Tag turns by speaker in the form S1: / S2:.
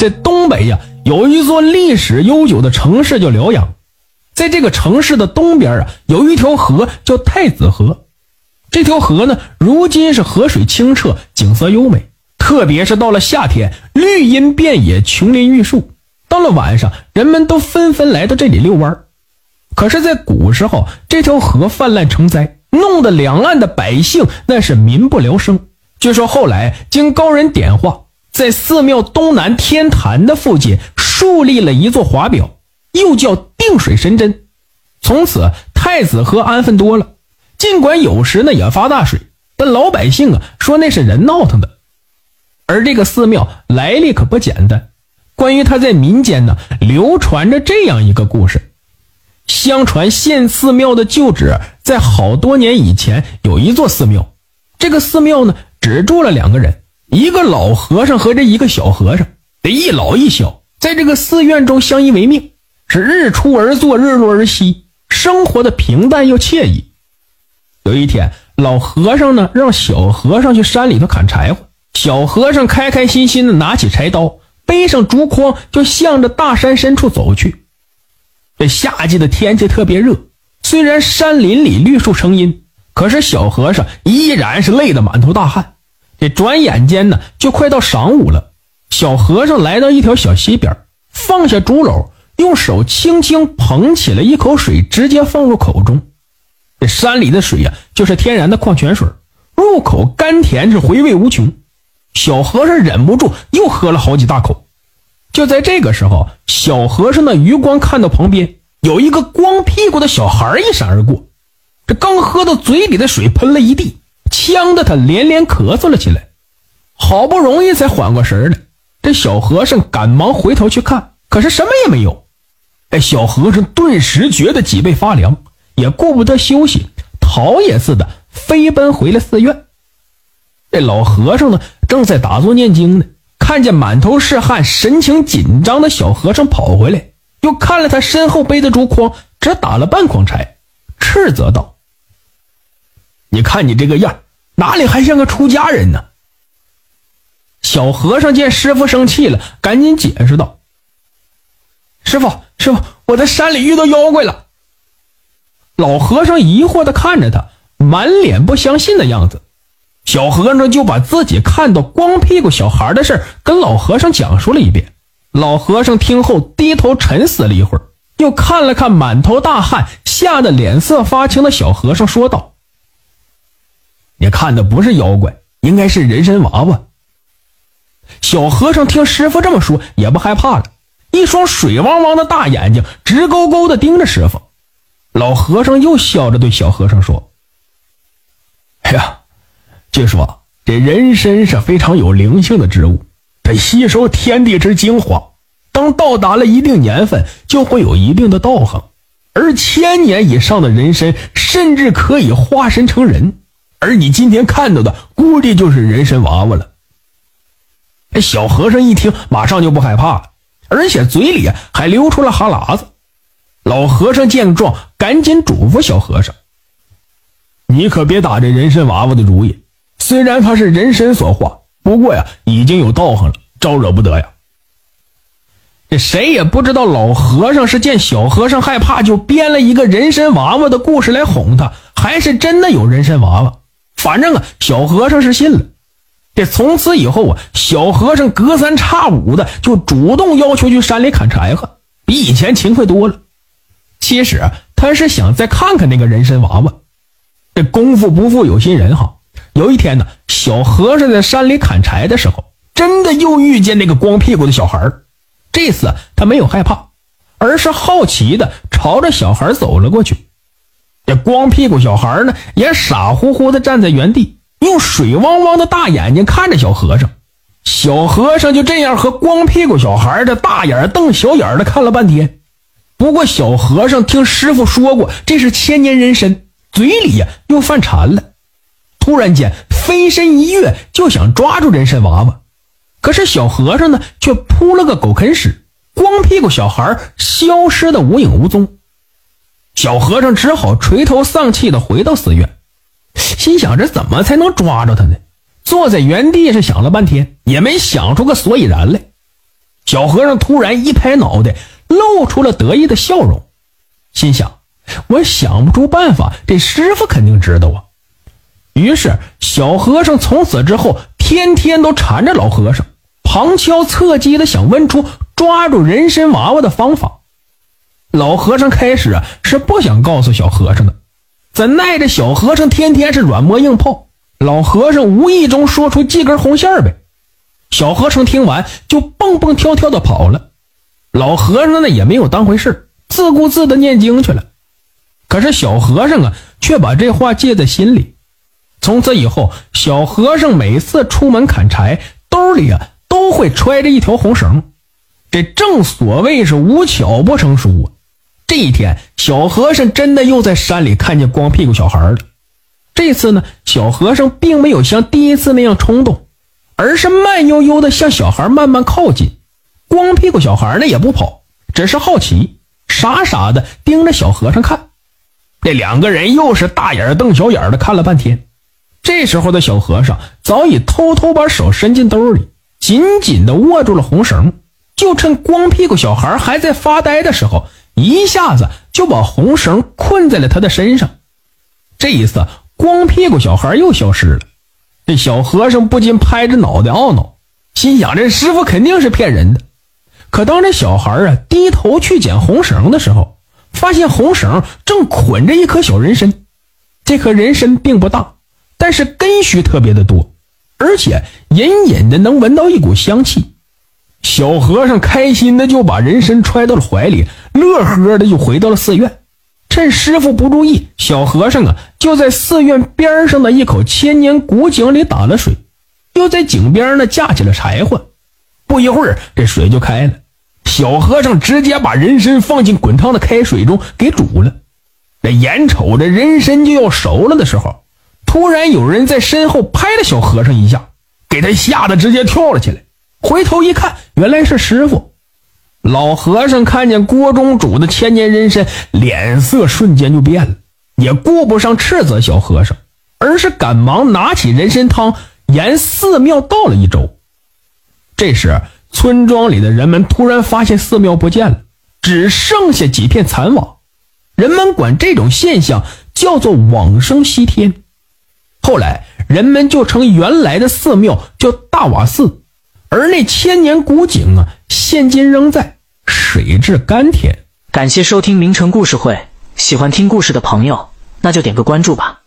S1: 在东北呀，有一座历史悠久的城市叫辽阳，在这个城市的东边啊，有一条河叫太子河。这条河呢，如今是河水清澈，景色优美。特别是到了夏天，绿荫遍野，琼林玉树。到了晚上，人们都纷纷来到这里遛弯。可是，在古时候，这条河泛滥成灾，弄得两岸的百姓那是民不聊生。据说后来经高人点化。在寺庙东南天坛的附近树立了一座华表，又叫定水神针。从此太子河安分多了。尽管有时呢也发大水，但老百姓啊说那是人闹腾的。而这个寺庙来历可不简单。关于它在民间呢流传着这样一个故事：相传县寺庙的旧址在好多年以前有一座寺庙，这个寺庙呢只住了两个人。一个老和尚和这一个小和尚，这一老一小，在这个寺院中相依为命，是日出而作，日落而息，生活的平淡又惬意。有一天，老和尚呢让小和尚去山里头砍柴火，小和尚开开心心的拿起柴刀，背上竹筐，就向着大山深处走去。这夏季的天气特别热，虽然山林里绿树成荫，可是小和尚依然是累得满头大汗。这转眼间呢，就快到晌午了。小和尚来到一条小溪边，放下竹篓，用手轻轻捧起了一口水，直接放入口中。这山里的水呀，就是天然的矿泉水，入口甘甜，是回味无穷。小和尚忍不住又喝了好几大口。就在这个时候，小和尚的余光看到旁边有一个光屁股的小孩一闪而过，这刚喝到嘴里的水喷了一地。呛得他连连咳嗽了起来，好不容易才缓过神来。这小和尚赶忙回头去看，可是什么也没有。哎，小和尚顿时觉得脊背发凉，也顾不得休息，逃也似的飞奔回了寺院。这老和尚呢，正在打坐念经呢，看见满头是汗、神情紧张的小和尚跑回来，又看了他身后背的竹筐，只打了半筐柴，斥责道。你看你这个样，哪里还像个出家人呢？小和尚见师傅生气了，赶紧解释道：“师傅，师傅，我在山里遇到妖怪了。”老和尚疑惑的看着他，满脸不相信的样子。小和尚就把自己看到光屁股小孩的事跟老和尚讲述了一遍。老和尚听后低头沉思了一会儿，又看了看满头大汗、吓得脸色发青的小和尚，说道。你看的不是妖怪，应该是人参娃娃。小和尚听师傅这么说，也不害怕了，一双水汪汪的大眼睛直勾勾的盯着师傅。老和尚又笑着对小和尚说：“哎呀，据说这人参是非常有灵性的植物，它吸收天地之精华，当到达了一定年份，就会有一定的道行，而千年以上的人参，甚至可以化身成人。”而你今天看到的，估计就是人参娃娃了。这小和尚一听，马上就不害怕了，而且嘴里还流出了哈喇子。老和尚见状，赶紧嘱咐小和尚：“你可别打这人参娃娃的主意。虽然他是人参所化，不过呀，已经有道行了，招惹不得呀。”这谁也不知道，老和尚是见小和尚害怕，就编了一个人参娃娃的故事来哄他，还是真的有人参娃娃。反正啊，小和尚是信了。这从此以后啊，小和尚隔三差五的就主动要求去山里砍柴火，比以前勤快多了。其实他是想再看看那个人参娃娃。这功夫不负有心人哈，有一天呢，小和尚在山里砍柴的时候，真的又遇见那个光屁股的小孩这次他没有害怕，而是好奇的朝着小孩走了过去。这光屁股小孩呢，也傻乎乎的站在原地，用水汪汪的大眼睛看着小和尚。小和尚就这样和光屁股小孩的大眼瞪小眼的看了半天。不过小和尚听师傅说过这是千年人参，嘴里呀又犯馋了。突然间飞身一跃，就想抓住人参娃娃。可是小和尚呢，却扑了个狗啃屎，光屁股小孩消失的无影无踪。小和尚只好垂头丧气的回到寺院，心想：这怎么才能抓着他呢？坐在原地是想了半天，也没想出个所以然来。小和尚突然一拍脑袋，露出了得意的笑容，心想：我想不出办法，这师傅肯定知道啊。于是，小和尚从此之后天天都缠着老和尚，旁敲侧击的想问出抓住人参娃娃的方法。老和尚开始啊是不想告诉小和尚的，怎奈着小和尚天天是软磨硬泡，老和尚无意中说出系根红线呗。小和尚听完就蹦蹦跳跳的跑了，老和尚呢也没有当回事，自顾自的念经去了。可是小和尚啊却把这话记在心里。从此以后，小和尚每次出门砍柴，兜里啊都会揣着一条红绳。这正所谓是无巧不成书啊。这一天，小和尚真的又在山里看见光屁股小孩了。这次呢，小和尚并没有像第一次那样冲动，而是慢悠悠的向小孩慢慢靠近。光屁股小孩呢也不跑，只是好奇，傻傻的盯着小和尚看。这两个人又是大眼瞪小眼的看了半天。这时候的小和尚早已偷偷把手伸进兜里，紧紧的握住了红绳，就趁光屁股小孩还在发呆的时候。一下子就把红绳困在了他的身上。这一次，光屁股小孩又消失了。这小和尚不禁拍着脑袋懊恼，心想：这师傅肯定是骗人的。可当这小孩啊低头去捡红绳的时候，发现红绳正捆着一颗小人参。这颗人参并不大，但是根须特别的多，而且隐隐的能闻到一股香气。小和尚开心的就把人参揣到了怀里。乐呵的就回到了寺院，趁师傅不注意，小和尚啊就在寺院边上的一口千年古井里打了水，又在井边呢架起了柴火。不一会儿，这水就开了。小和尚直接把人参放进滚烫的开水中给煮了。这眼瞅着人参就要熟了的时候，突然有人在身后拍了小和尚一下，给他吓得直接跳了起来。回头一看，原来是师傅。老和尚看见锅中煮的千年人参，脸色瞬间就变了，也顾不上斥责小和尚，而是赶忙拿起人参汤，沿寺庙倒了一周。这时，村庄里的人们突然发现寺庙不见了，只剩下几片残瓦。人们管这种现象叫做“往生西天”。后来，人们就称原来的寺庙叫大瓦寺，而那千年古井啊。现今仍在，水质甘甜。
S2: 感谢收听名城故事会，喜欢听故事的朋友，那就点个关注吧。